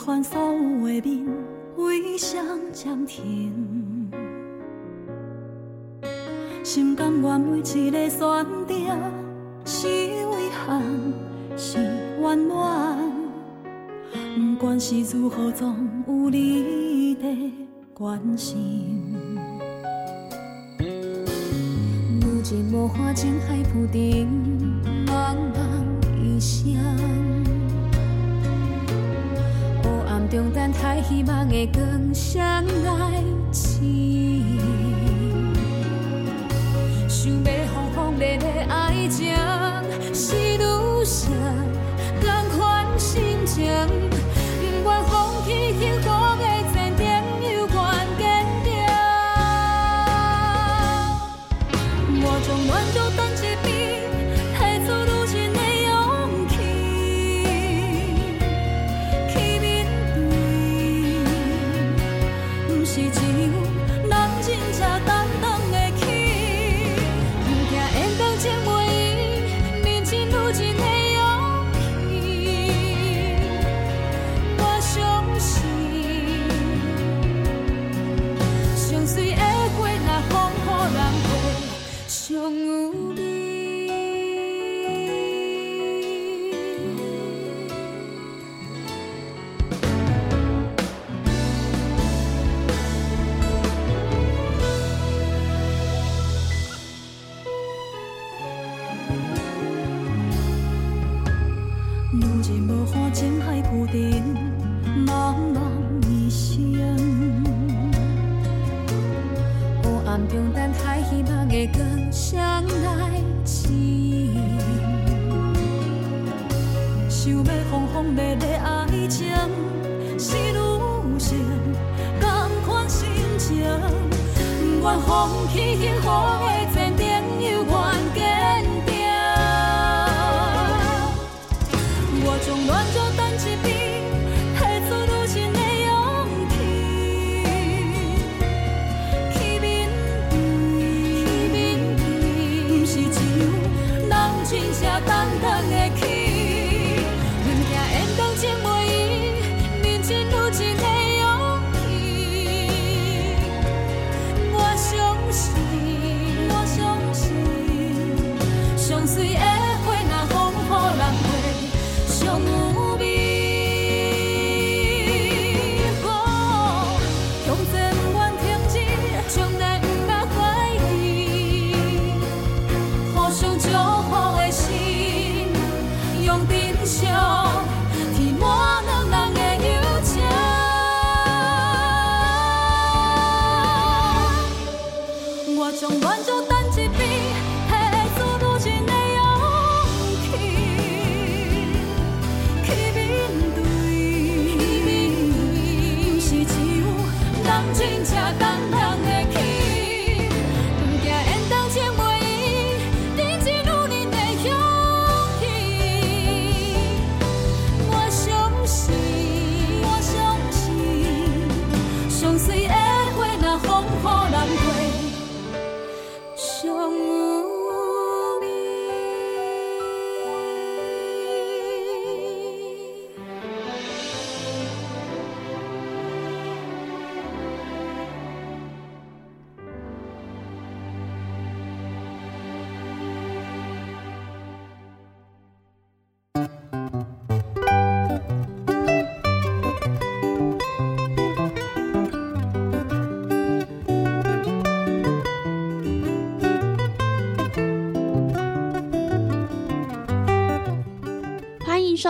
彼路悲欢所有的面，为谁暂停？心甘愿每一个选择，是遗憾，是圆满。不管是如何，总有你的关心。如今无花情海浮沉，茫茫异乡。中等待希望的光，相爱情。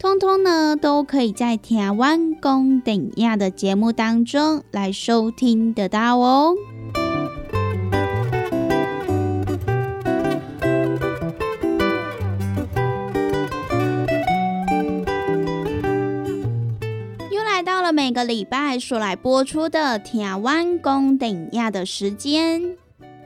通通呢都可以在台湾宫顶亚的节目当中来收听得到哦。又来到了每个礼拜所来播出的台湾宫顶亚的时间。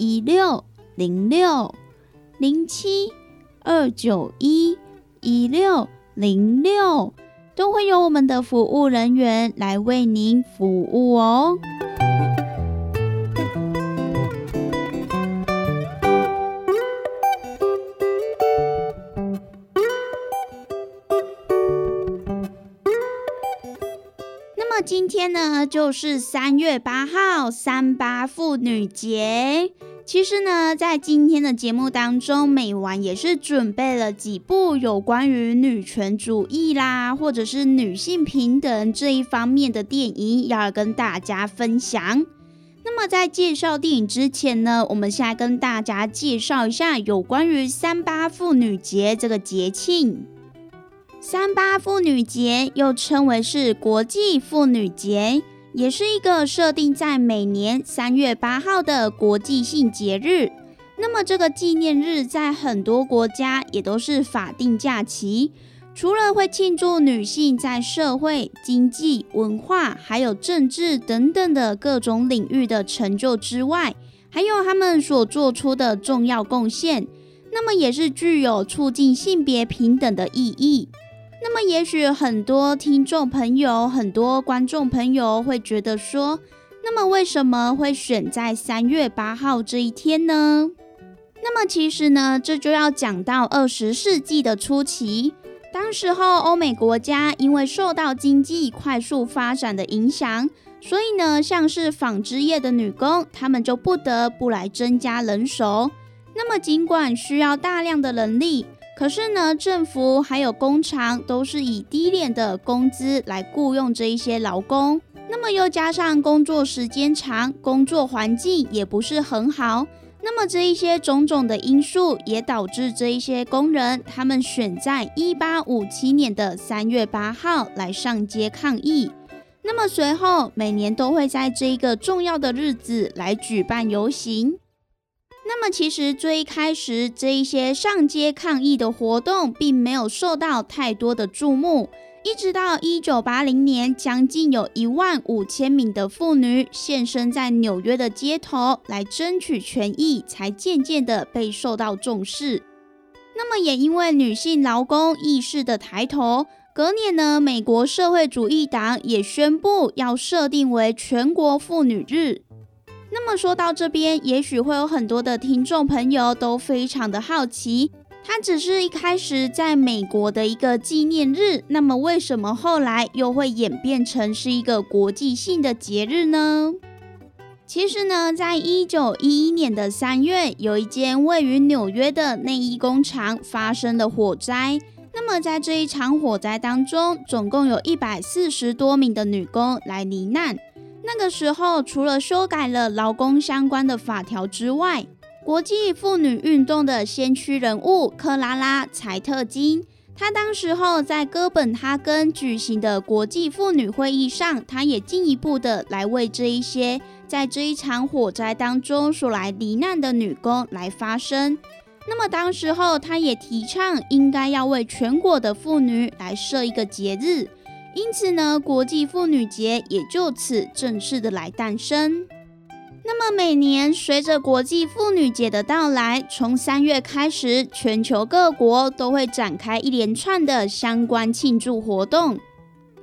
一六零六零七二九一一六零六，都会有我们的服务人员来为您服务哦。那么今天呢，就是三月八号三八妇女节。其实呢，在今天的节目当中，美完也是准备了几部有关于女权主义啦，或者是女性平等这一方面的电影，要跟大家分享。那么在介绍电影之前呢，我们先来跟大家介绍一下有关于三八妇女节这个节庆。三八妇女节又称为是国际妇女节。也是一个设定在每年三月八号的国际性节日。那么，这个纪念日在很多国家也都是法定假期。除了会庆祝女性在社会、经济、文化还有政治等等的各种领域的成就之外，还有他们所做出的重要贡献。那么，也是具有促进性别平等的意义。那么，也许很多听众朋友、很多观众朋友会觉得说，那么为什么会选在三月八号这一天呢？那么，其实呢，这就要讲到二十世纪的初期，当时候欧美国家因为受到经济快速发展的影响，所以呢，像是纺织业的女工，她们就不得不来增加人手。那么，尽管需要大量的人力，可是呢，政府还有工厂都是以低廉的工资来雇佣这一些劳工，那么又加上工作时间长，工作环境也不是很好，那么这一些种种的因素也导致这一些工人他们选在一八五七年的三月八号来上街抗议，那么随后每年都会在这一个重要的日子来举办游行。那么，其实最开始这一些上街抗议的活动，并没有受到太多的注目。一直到一九八零年，将近有一万五千名的妇女现身在纽约的街头来争取权益，才渐渐的被受到重视。那么，也因为女性劳工意识的抬头，隔年呢，美国社会主义党也宣布要设定为全国妇女日。那么说到这边，也许会有很多的听众朋友都非常的好奇，它只是一开始在美国的一个纪念日，那么为什么后来又会演变成是一个国际性的节日呢？其实呢，在一九一一年的三月，有一间位于纽约的内衣工厂发生了火灾，那么在这一场火灾当中，总共有一百四十多名的女工来罹难。那个时候，除了修改了劳工相关的法条之外，国际妇女运动的先驱人物克拉拉·柴特金，她当时候在哥本哈根举行的国际妇女会议上，她也进一步的来为这一些在这一场火灾当中所来罹难的女工来发声。那么当时候，她也提倡应该要为全国的妇女来设一个节日。因此呢，国际妇女节也就此正式的来诞生。那么每年随着国际妇女节的到来，从三月开始，全球各国都会展开一连串的相关庆祝活动。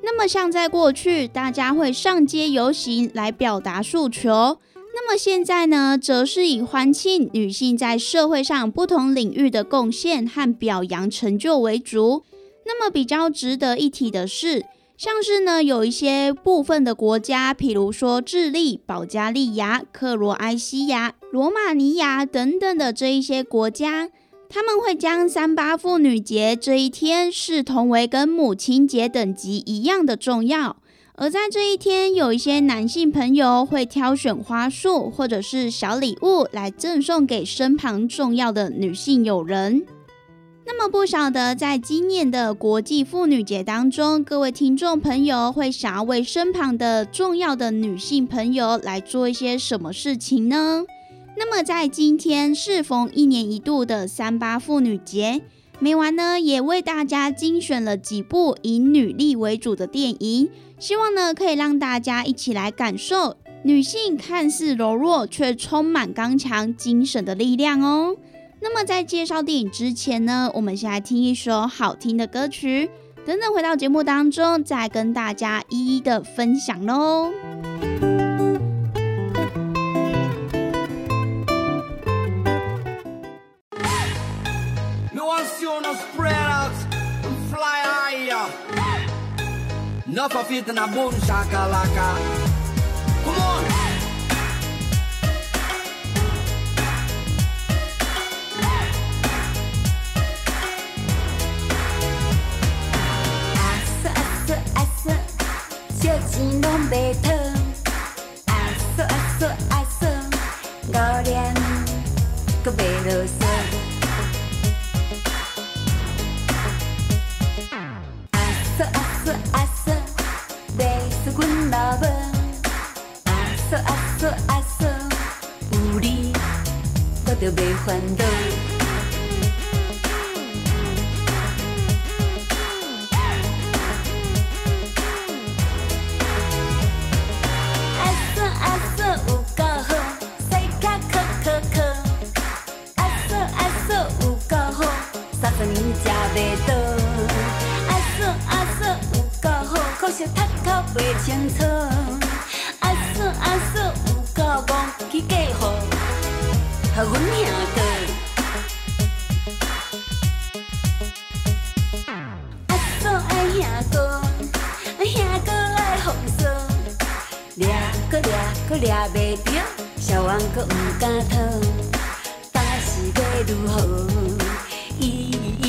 那么像在过去，大家会上街游行来表达诉求。那么现在呢，则是以欢庆女性在社会上不同领域的贡献和表扬成就为主。那么比较值得一提的是。像是呢，有一些部分的国家，譬如说智利、保加利亚、克罗埃西亚、罗马尼亚等等的这一些国家，他们会将三八妇女节这一天视同为跟母亲节等级一样的重要。而在这一天，有一些男性朋友会挑选花束或者是小礼物来赠送给身旁重要的女性友人。那么不晓得，在今年的国际妇女节当中，各位听众朋友会想要为身旁的重要的女性朋友来做一些什么事情呢？那么在今天适逢一年一度的三八妇女节，美完呢也为大家精选了几部以女力为主的电影，希望呢可以让大家一起来感受女性看似柔弱却充满刚强精神的力量哦。那么在介绍电影之前呢，我们先来听一首好听的歌曲，等等回到节目当中再跟大家一一的分享喽。钱拢袂讨，啊嗦啊嗦啊嗦，五年阁袂啰嗦。啊嗦啊嗦啊嗦，袂输阮老母。啊嗦啊嗦啊嗦，有你我就袂烦恼。袂清楚，阿嫂阿嫂有够憨去嫁予，予阮兄哥。阿嫂爱兄哥，兄哥爱风骚，掠搁掠搁掠袂着，小王搁毋敢讨，但是要如何？一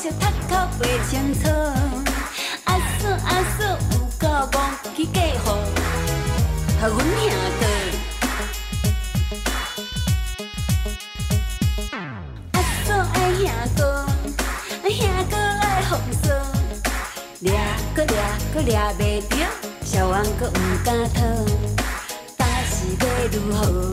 小塔口袂清楚。阿嫂阿嫂有够戆，去嫁予，予阮兄弟。阿嫂爱兄哥，兄哥爱红嫂，掠搁掠搁掠袂着，小王哥毋敢偷，但是要如何？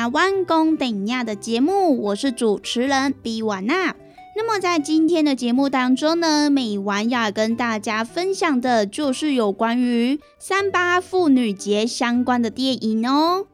听弯工等亚的节目，我是主持人比瓦娜。那么在今天的节目当中呢，美婉要跟大家分享的就是有关于三八妇女节相关的电影哦。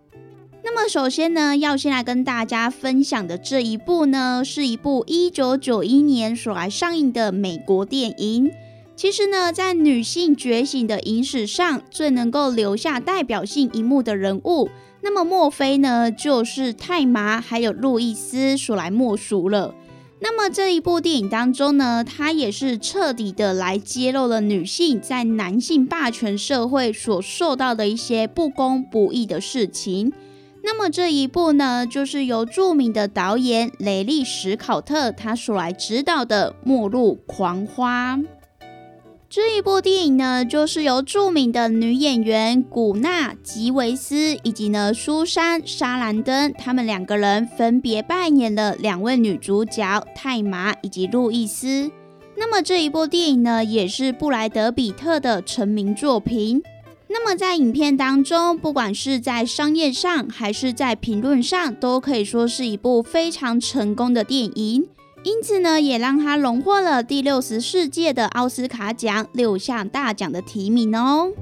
那么首先呢，要先来跟大家分享的这一部呢，是一部一九九一年所来上映的美国电影。其实呢，在女性觉醒的影史上，最能够留下代表性一幕的人物。那么莫非呢，就是泰麻还有路易斯所来莫属了？那么这一部电影当中呢，它也是彻底的来揭露了女性在男性霸权社会所受到的一些不公不义的事情。那么这一部呢，就是由著名的导演雷利史考特他所来指导的《末路狂花》。这一部电影呢，就是由著名的女演员古娜·吉维斯以及呢苏珊·莎兰登，他们两个人分别扮演了两位女主角泰玛以及路易斯。那么这一部电影呢，也是布莱德·比特的成名作品。那么在影片当中，不管是在商业上还是在评论上，都可以说是一部非常成功的电影。因此呢，也让他荣获了第六十四届的奥斯卡奖六项大奖的提名哦。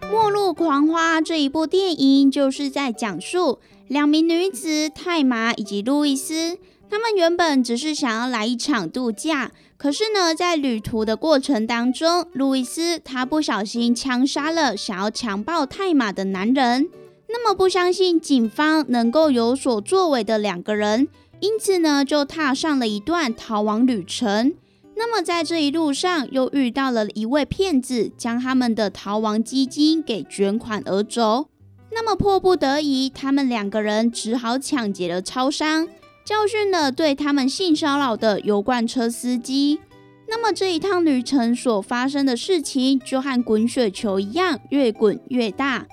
《末路狂花》这一部电影，就是在讲述两名女子泰玛以及路易斯，他们原本只是想要来一场度假。可是呢，在旅途的过程当中，路易斯他不小心枪杀了想要强暴泰马的男人。那么不相信警方能够有所作为的两个人，因此呢，就踏上了一段逃亡旅程。那么在这一路上，又遇到了一位骗子，将他们的逃亡基金给卷款而走。那么迫不得已，他们两个人只好抢劫了超商。教训了对他们性骚扰的油罐车司机。那么这一趟旅程所发生的事情，就和滚雪球一样，越滚越大。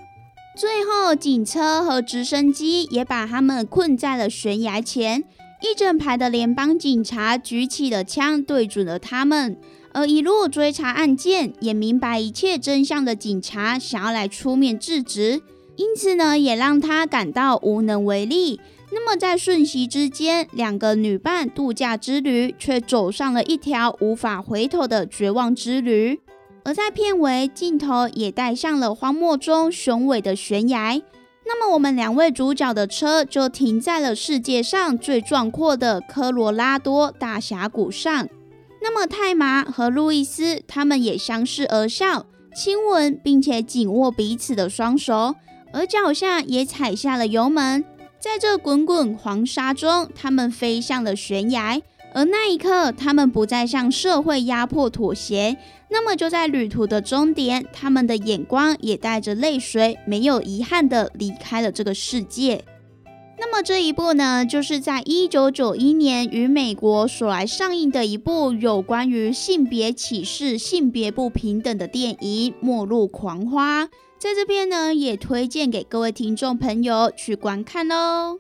最后，警车和直升机也把他们困在了悬崖前。一整排的联邦警察举起了枪，对准了他们。而一路追查案件、也明白一切真相的警察，想要来出面制止，因此呢，也让他感到无能为力。那么在瞬息之间，两个女伴度假之旅却走上了一条无法回头的绝望之旅。而在片尾镜头也带上了荒漠中雄伟的悬崖。那么我们两位主角的车就停在了世界上最壮阔的科罗拉多大峡谷上。那么泰麻和路易斯他们也相视而笑，亲吻并且紧握彼此的双手，而脚下也踩下了油门。在这滚滚黄沙中，他们飞向了悬崖，而那一刻，他们不再向社会压迫妥协。那么，就在旅途的终点，他们的眼光也带着泪水，没有遗憾的离开了这个世界。那么，这一部呢，就是在一九九一年于美国所来上映的一部有关于性别歧视、性别不平等的电影《末路狂花》。在这边呢，也推荐给各位听众朋友去观看哦。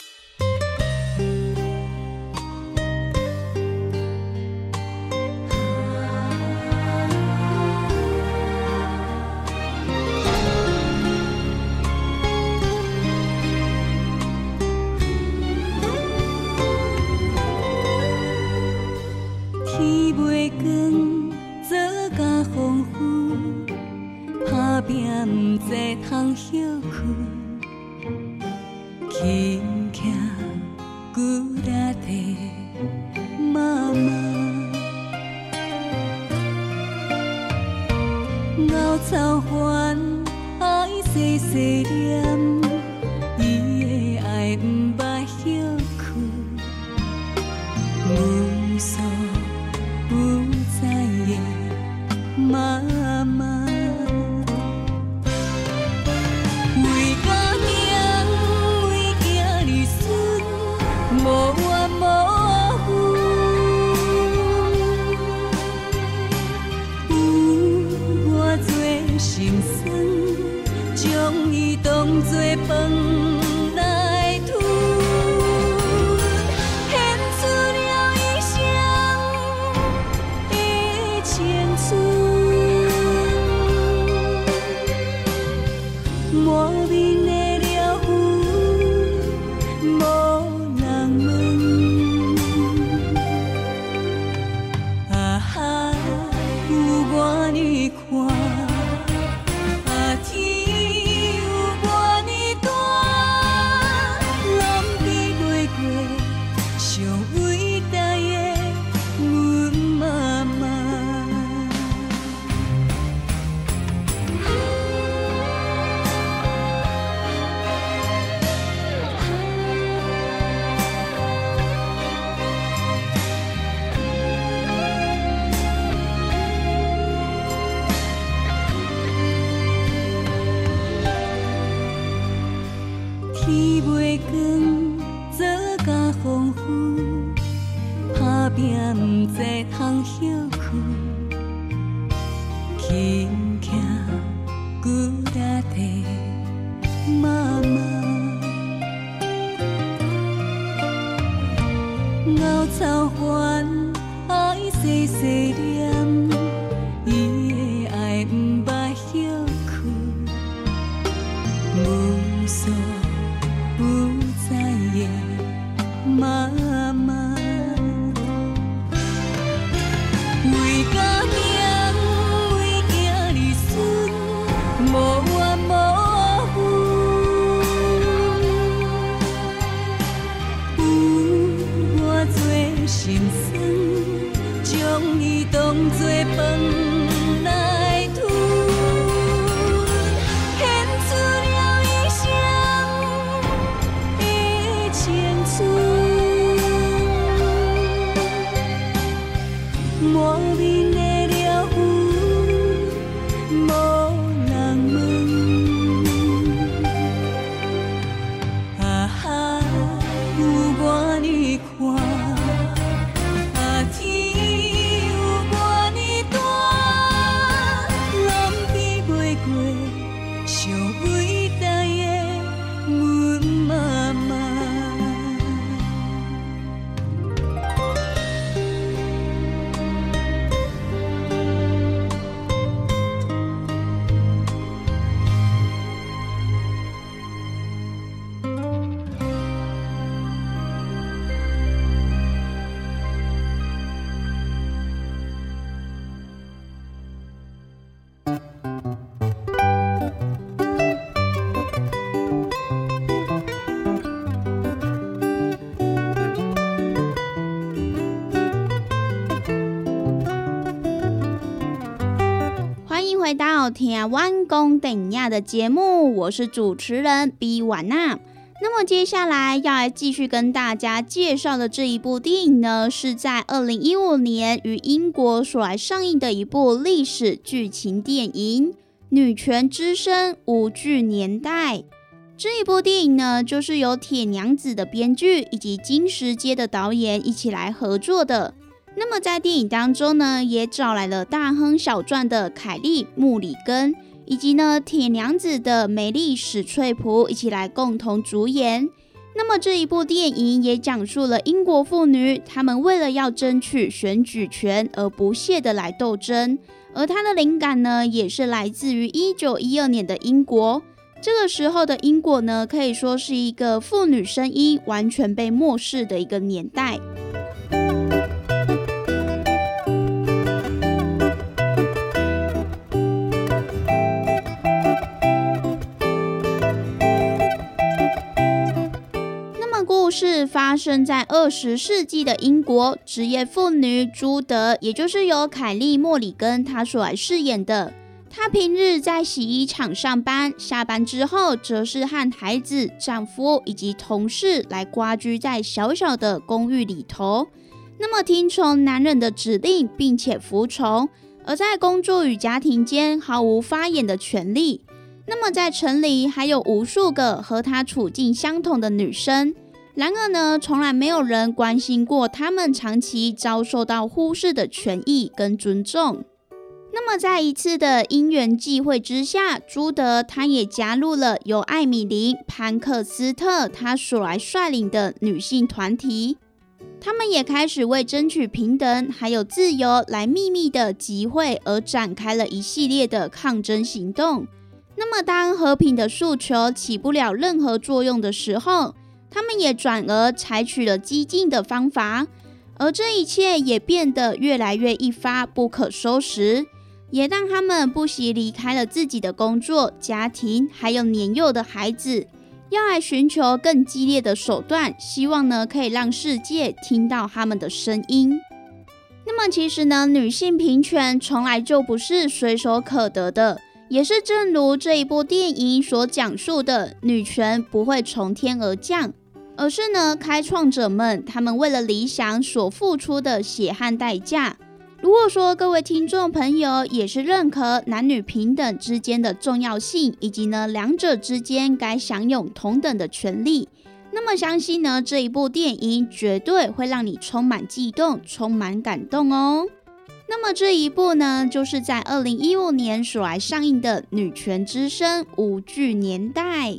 天未光，毋知通休困，轻骑古拉提妈妈。熬草烦，爱细细念，到《听湾公等亚》的节目，我是主持人 B 婉娜。那么接下来要来继续跟大家介绍的这一部电影呢，是在二零一五年于英国所来上映的一部历史剧情电影《女权之声：无惧年代》。这一部电影呢，就是由《铁娘子》的编剧以及《金石街》的导演一起来合作的。那么在电影当中呢，也找来了大亨小传的凯莉·穆里根，以及呢铁娘子的梅丽史翠普一起来共同主演。那么这一部电影也讲述了英国妇女她们为了要争取选举权而不懈的来斗争，而它的灵感呢，也是来自于一九一二年的英国。这个时候的英国呢，可以说是一个妇女声音完全被漠视的一个年代。是发生在二十世纪的英国，职业妇女朱德，也就是由凯莉·莫里根她所来饰演的。她平日在洗衣厂上班，下班之后则是和孩子、丈夫以及同事来瓜居在小小的公寓里头。那么听从男人的指令，并且服从，而在工作与家庭间毫无发言的权利。那么在城里还有无数个和她处境相同的女生，然而呢，从来没有人关心过她们长期遭受到忽视的权益跟尊重。那么在一次的因缘际会之下，朱德他也加入了由艾米琳·潘克斯特他所来率领的女性团体。他们也开始为争取平等还有自由来秘密的集会，而展开了一系列的抗争行动。那么，当和平的诉求起不了任何作用的时候，他们也转而采取了激进的方法，而这一切也变得越来越一发不可收拾，也让他们不惜离开了自己的工作、家庭，还有年幼的孩子。要来寻求更激烈的手段，希望呢可以让世界听到他们的声音。那么其实呢，女性平权从来就不是随手可得的，也是正如这一部电影所讲述的，女权不会从天而降，而是呢开创者们他们为了理想所付出的血汗代价。如果说各位听众朋友也是认可男女平等之间的重要性，以及呢两者之间该享有同等的权利，那么相信呢这一部电影绝对会让你充满悸动、充满感动哦。那么这一部呢，就是在二零一五年所来上映的《女权之声》无惧年代。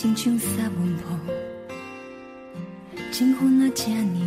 心像三文破，情分若正硬。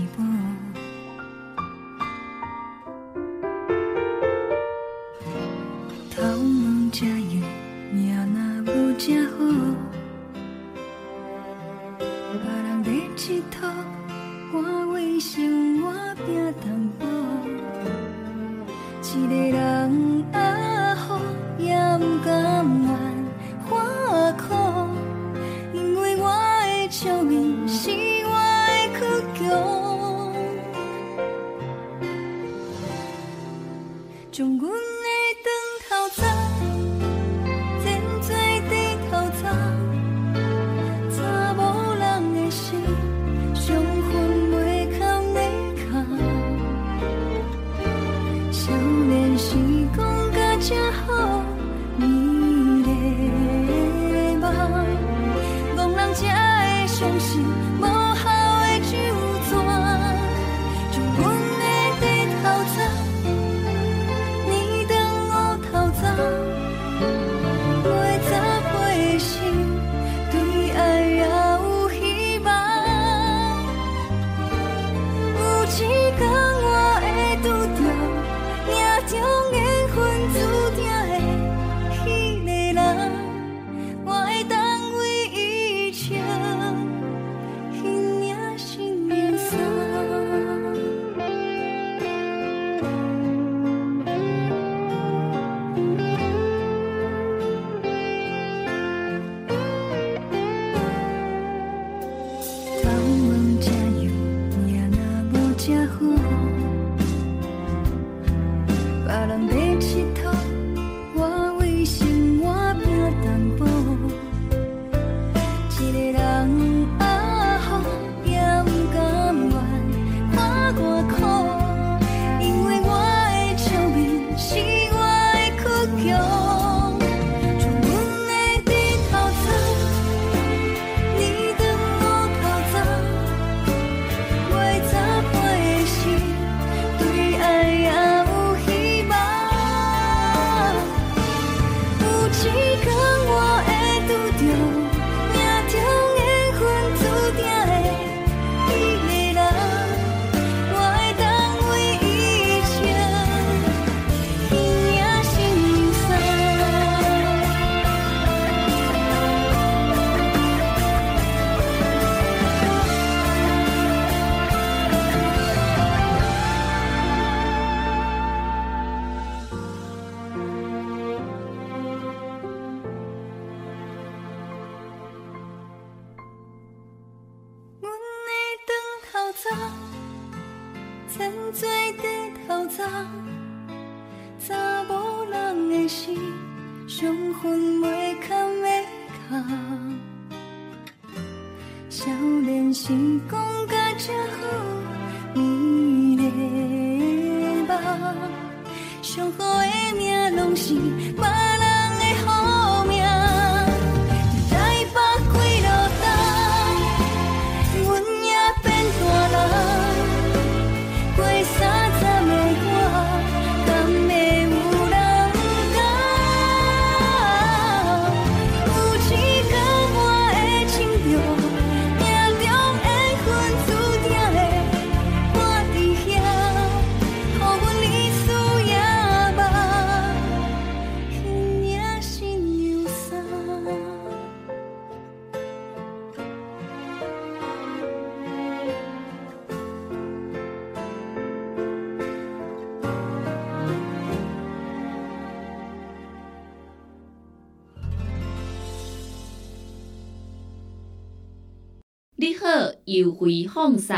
优惠放送。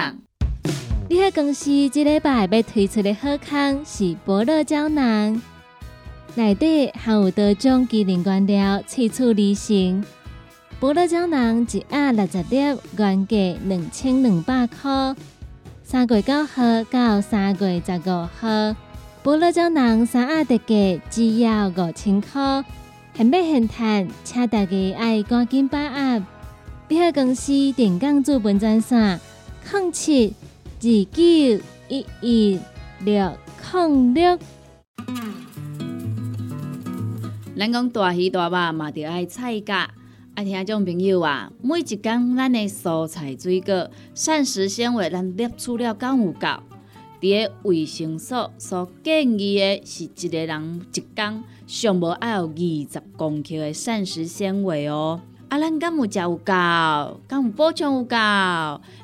你迄公司即礼拜要推出的好康是伯乐胶囊，内底含有多种机能原料，萃取而成。伯乐胶囊一盒六十粒，原价两千两百块。三月九号到三月十五号，伯乐胶囊三盒特价只要五千块，现买现赚，请大家爱赶紧把握。你迄公司电工资本专线：零七。二九一一六零六，咱讲大鱼大肉嘛，着爱菜价。啊，听众朋友啊，每一工咱的蔬菜水果、膳食纤维，咱摄取了敢有够？伫个卫生所所建议的是一个人一工上无爱有二十公克的膳食纤维哦。啊，咱敢有食有够？敢有补充有够？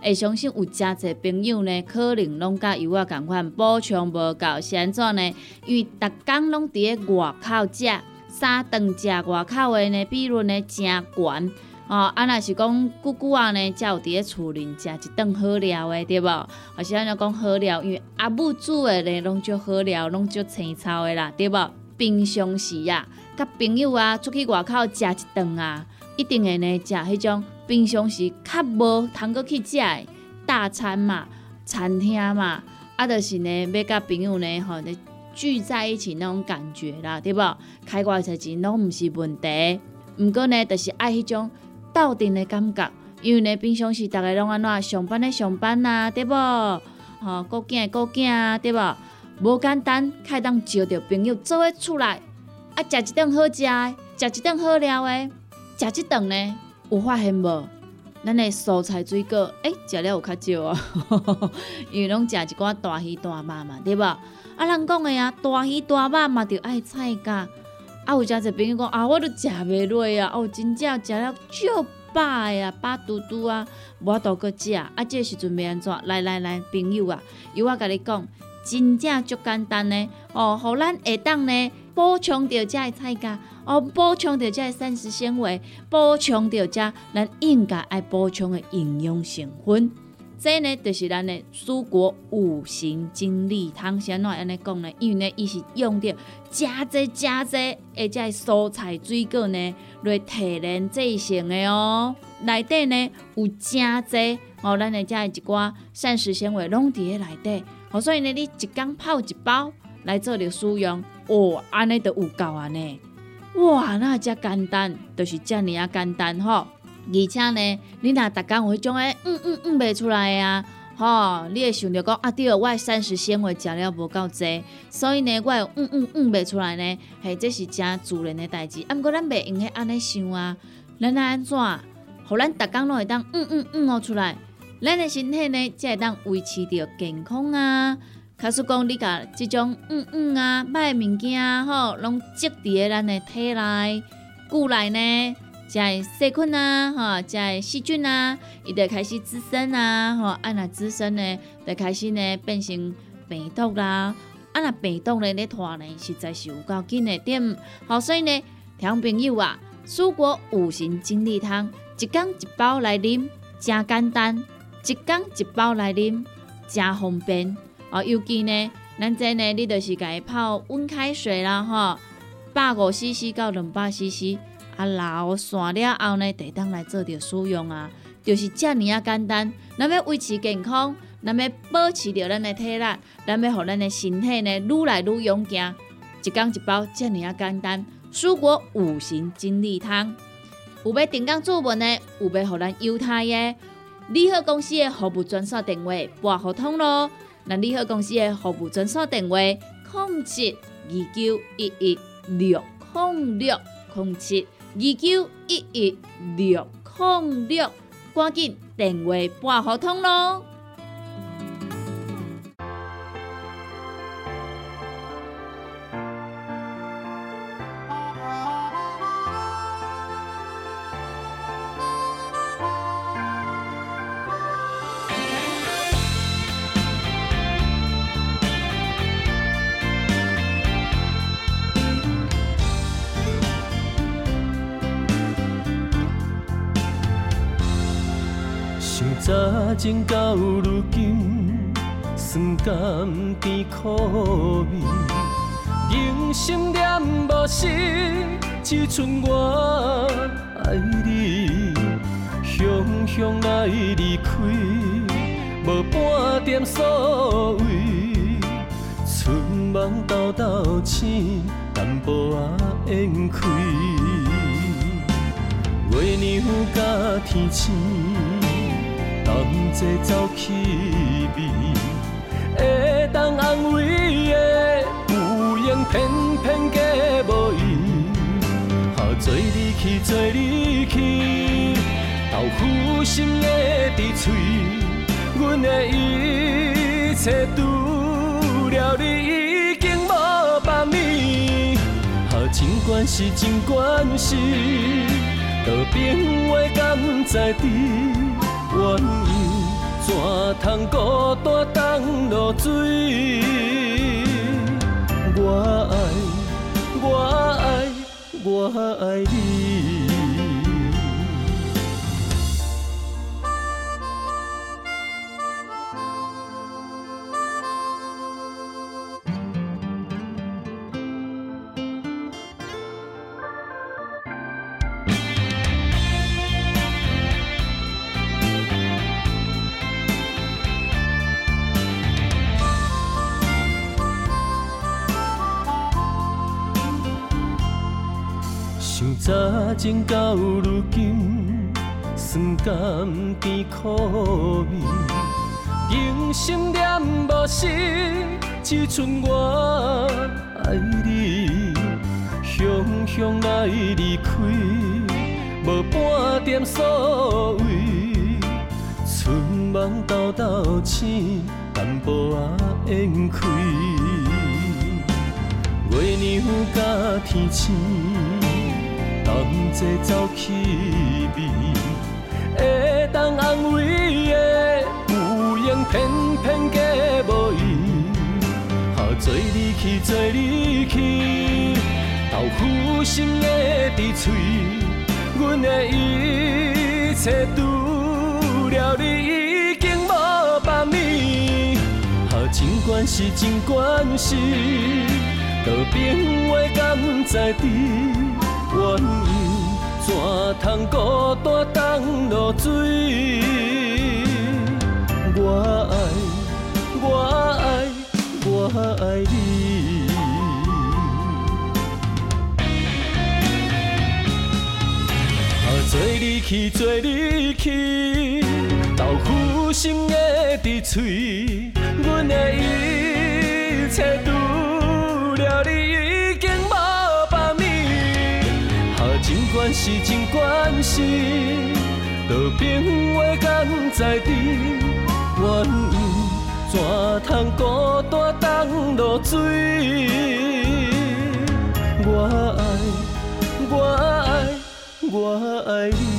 会相信有诚侪朋友呢，可能拢甲有我共款补充无够，是安怎呢？因为逐工拢伫咧外口食，三顿食外口的呢比如呢诚悬。哦，啊，若是讲久久啊呢，才有伫咧厝里食一顿好料的，对无？啊是安怎讲好料？因为阿母煮的呢，拢足好料，拢足青草的啦，对无？平常时啊，甲朋友啊出去外口食一顿啊。一定会呢，食迄种平常时较无通过去食的大餐嘛、餐厅嘛，啊，就是呢，要甲朋友呢吼，聚在一起那种感觉啦，对无？开偌侪钱拢毋是问题，毋过呢，就是爱迄种斗阵的感觉，因为呢，平常时逐个拢安怎上班咧上班啊，对无？吼，顾囝顾囝啊，对无？无简单，开当招着朋友做伙出来，啊，食一顿好食的，食一顿好料的。食即顿呢，有发现无？咱的蔬菜水果，诶、食了有较少啊，因为拢食一寡大鱼大肉嘛，对无？啊，人讲的啊，大鱼大肉嘛，着爱菜噶。啊，有诚侪朋友讲啊，我都食袂落啊，哦，真正食了足饱的啊，饱嘟嘟啊，无度搁食。啊，这时阵要安怎？来来来，朋友啊，由我甲你讲，真正足简单呢。哦，互咱下当呢补充着遮的菜噶。哦，补充着遮膳食纤维，补充着遮咱应该爱补充的营养成分。这呢，就是咱的蔬果五行精力汤。先怎安尼讲呢？因为呢，伊是用着加济加济，而且蔬菜水果呢来提炼制成的哦。内底呢有真济哦，咱的遮一寡膳食纤维拢伫咧内底。哦，所以呢，你一工泡一包来做着使用，哦，安尼就有够啊呢。哇，那遮简单，就是遮尔啊简单吼。而且呢，你若逐工有迄种诶，嗯嗯嗯袂出来啊，吼，你会想着讲啊，对，我膳食纤维食了无够济，所以呢，我会嗯嗯嗯袂出来呢，嘿，这是正自然诶代志。啊，毋过咱袂用许安尼想啊，咱爱安怎，互咱逐工拢会当嗯嗯嗯哦出来，咱诶身体呢才会当维持着健康啊。假使讲你甲即种嗯嗯啊歹物件吼，拢积伫咱的体内、骨内呢，才会细菌啊，吼，才会细菌啊，伊就开始滋生啊，吼，啊若滋生呢，就开始呢变成病毒啦，啊若病毒呢咧拖呢，实在是有够紧的点。好，所以呢，听朋友啊，蔬果五行精力汤，一缸一包来啉，真简单，一缸一包来啉，真方便。哦，尤其呢，咱这呢，你就是家泡温开水啦，吼，百五 CC 到两百 CC，啊，老散了后呢，得当来做着使用啊，就是遮尔啊简单。咱要维持健康，咱要保持着咱的体力，咱要互咱的身体呢愈来愈勇健。一缸一包，遮尔啊简单。蔬果五行精力汤，有要订购做文的，有要互咱犹太的，利好公司的服务专线电话拨互通咯。那你好公司的服务专线电话：零七二九一一六零六零七二九一一六零六，赶紧电话拨互通咯。情到如今，酸甘甜苦味，人生念无实，只剩我爱你。雄雄来离开，无半点所谓，春梦豆豆醒，淡薄仔烟开。月亮甲天星。同齐走气味，会当安慰的有缘偏偏加无伊，哈做离去做离去，豆腐心的伫嘴，阮的一切除了你已经无别物，哈尽管是尽管是，道边话敢在知？怨尤怎通孤单等落水？我爱，我爱，我爱你。情到如今，酸甘甜苦味，人生念无实，只剩我爱你。雄雄来离开，无半点所谓，春梦豆豆醒，淡薄仔烟开。月娘甲天星。同齐走气味，会当安慰的有缘偏偏加无伊，哈做离去做离去，豆腐心的伫嘴，阮的一切除了你已经无别物，哈尽管是尽管是，道边话敢在知？怨怎通孤单等落水？我爱，我爱，我爱你。啊，做离去，做离去，豆腐心的伫嘴，阮的一切是真关心，道边话敢在知？怨尤怎通孤单当落水？我爱，我爱，我爱你。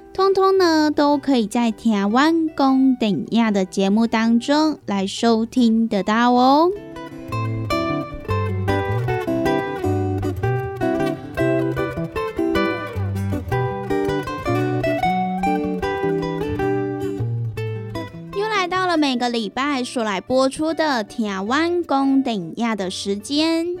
通通呢都可以在《台湾公顶亚》的节目当中来收听得到哦。又来到了每个礼拜所来播出的《台湾公顶亚》的时间。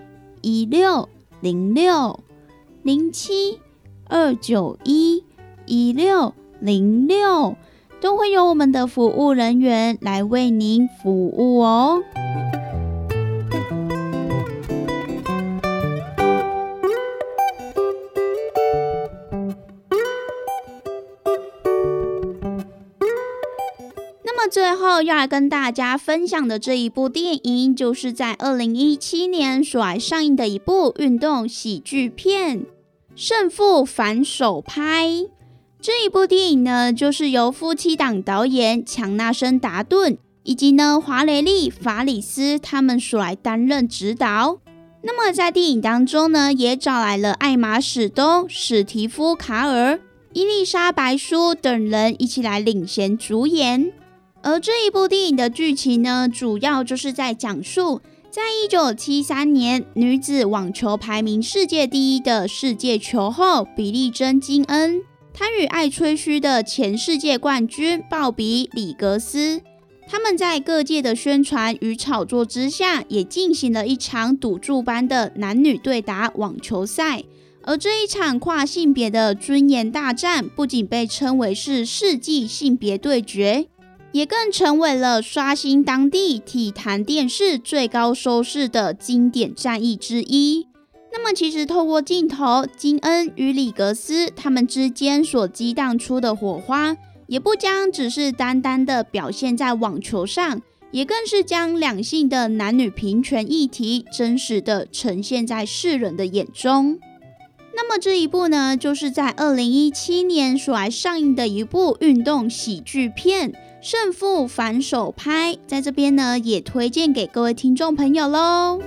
一六零六零七二九一一六零六，都会有我们的服务人员来为您服务哦。最后要来跟大家分享的这一部电影，就是在二零一七年所来上映的一部运动喜剧片《胜负反手拍》。这一部电影呢，就是由夫妻档导演强纳森·达顿以及呢华雷利·法里斯他们所来担任指导。那么在电影当中呢，也找来了艾玛·史东、史蒂夫·卡尔、伊丽莎白·舒等人一起来领衔主演。而这一部电影的剧情呢，主要就是在讲述，在一九七三年，女子网球排名世界第一的世界球后比利珍·金恩，她与爱吹嘘的前世界冠军鲍比·里格斯，他们在各界的宣传与炒作之下，也进行了一场赌注般的男女对打网球赛。而这一场跨性别的尊严大战，不仅被称为是世纪性别对决。也更成为了刷新当地体坛电视最高收视的经典战役之一。那么，其实透过镜头，金恩与里格斯他们之间所激荡出的火花，也不将只是单单的表现在网球上，也更是将两性的男女平权议题真实的呈现在世人的眼中。那么这一部呢，就是在二零一七年所来上映的一部运动喜剧片。胜负反手拍，在这边呢，也推荐给各位听众朋友喽。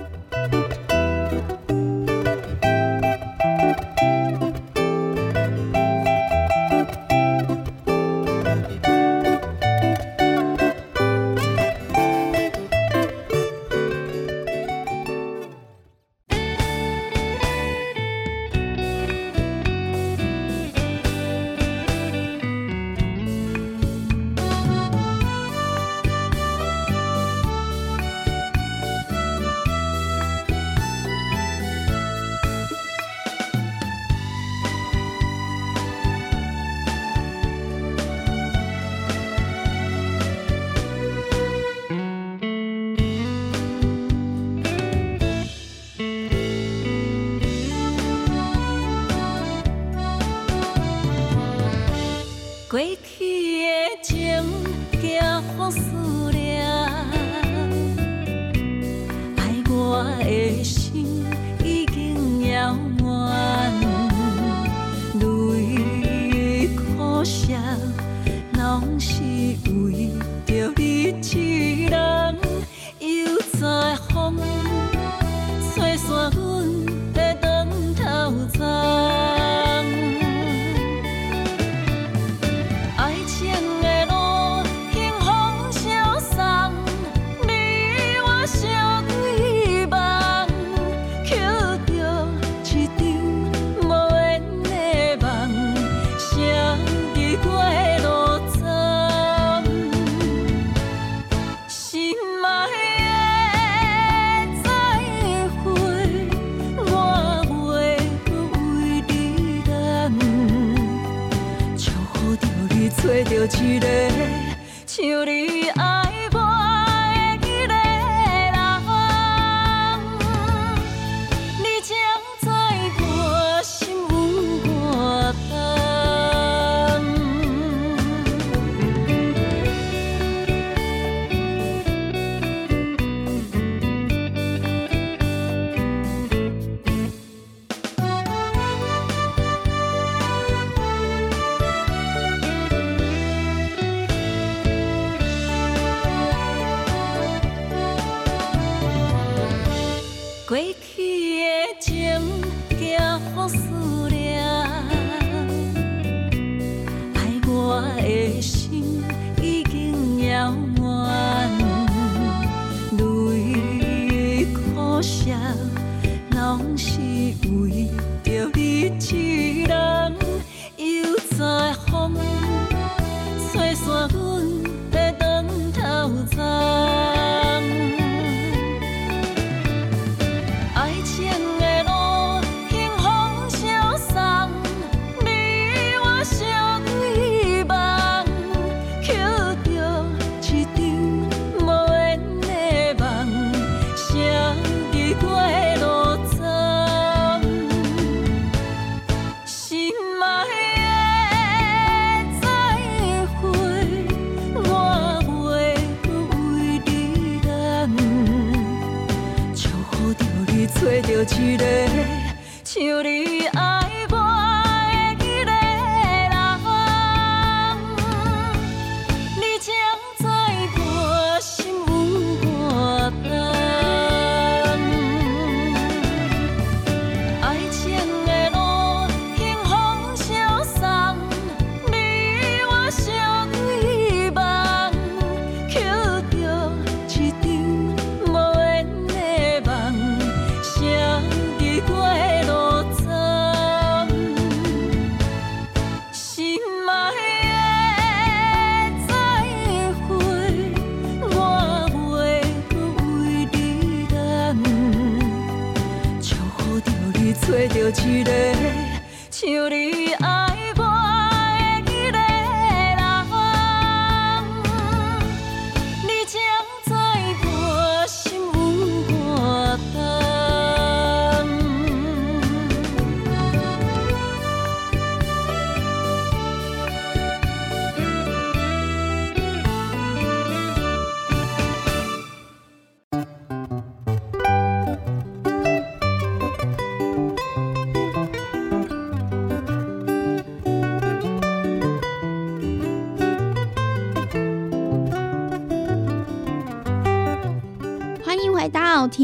为着你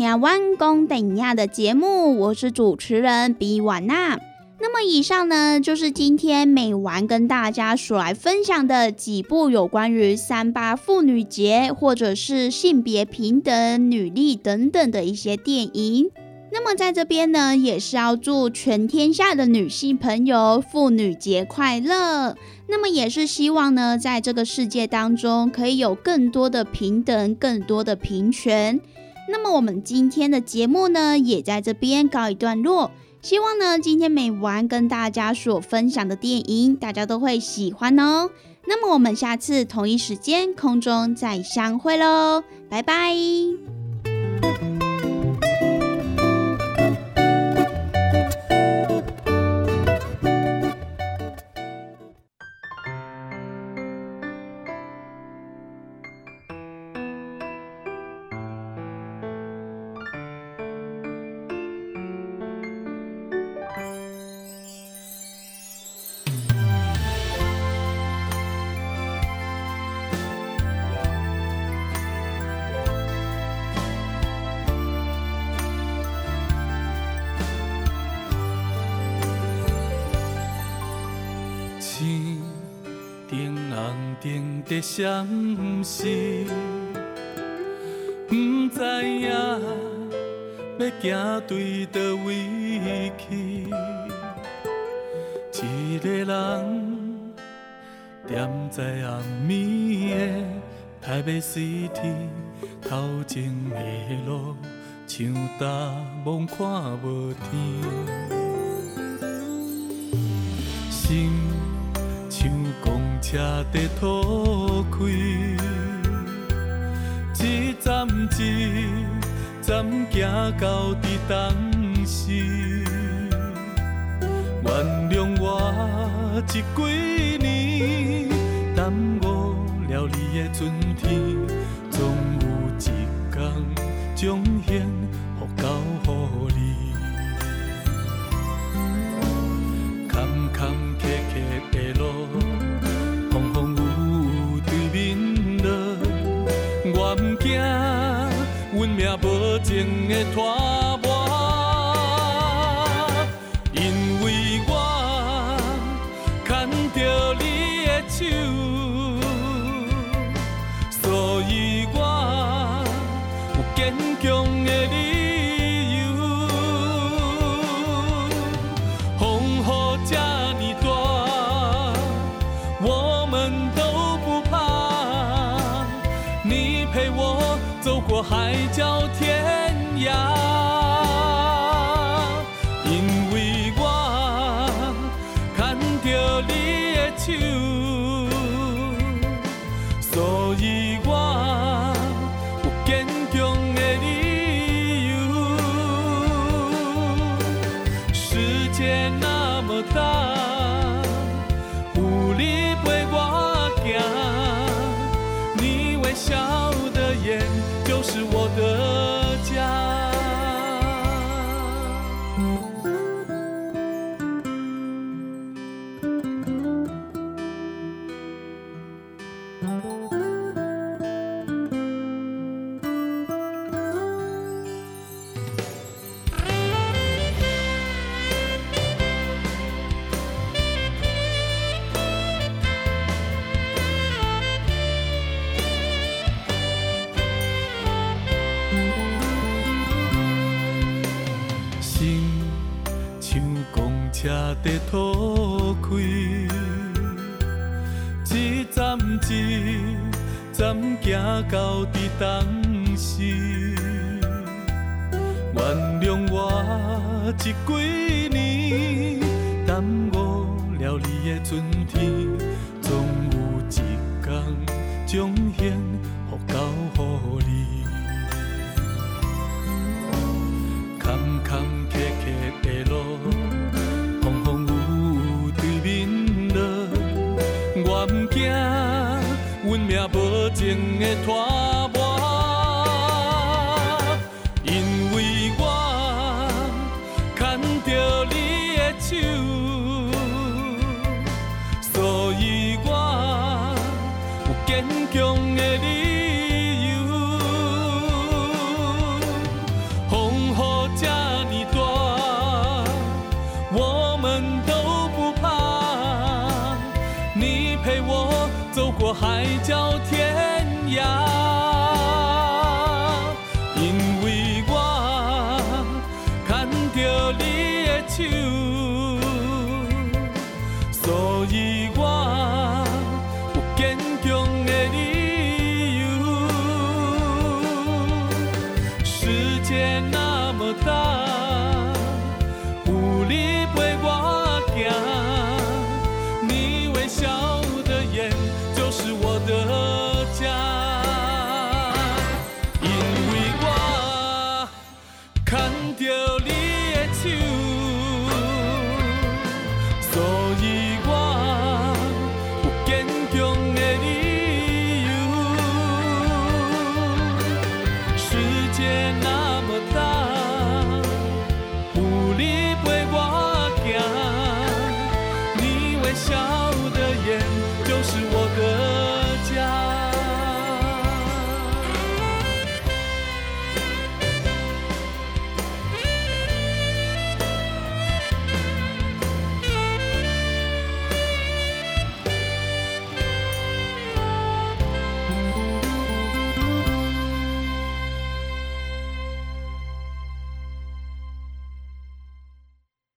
回到《天湾公等亚》的节目，我是主持人比婉娜。那么以上呢，就是今天美丸跟大家所来分享的几部有关于三八妇女节或者是性别平等、女力等等的一些电影。那么在这边呢，也是要祝全天下的女性朋友妇女节快乐。那么也是希望呢，在这个世界当中，可以有更多的平等，更多的平权。那么我们今天的节目呢，也在这边告一段落。希望呢，今天每晚跟大家所分享的电影，大家都会喜欢哦。那么我们下次同一时间空中再相会喽，拜拜。顶的闪烁，不知影要行对倒位去。一个人踮在暗暝的台北 City，头前的路像大梦看无天。心车在脱开，一站一站行到伫当时，原谅我这几年耽误了你的春天，总有一天将现福交乎你。坎坎坷坷的路。情的拖牵着你的手。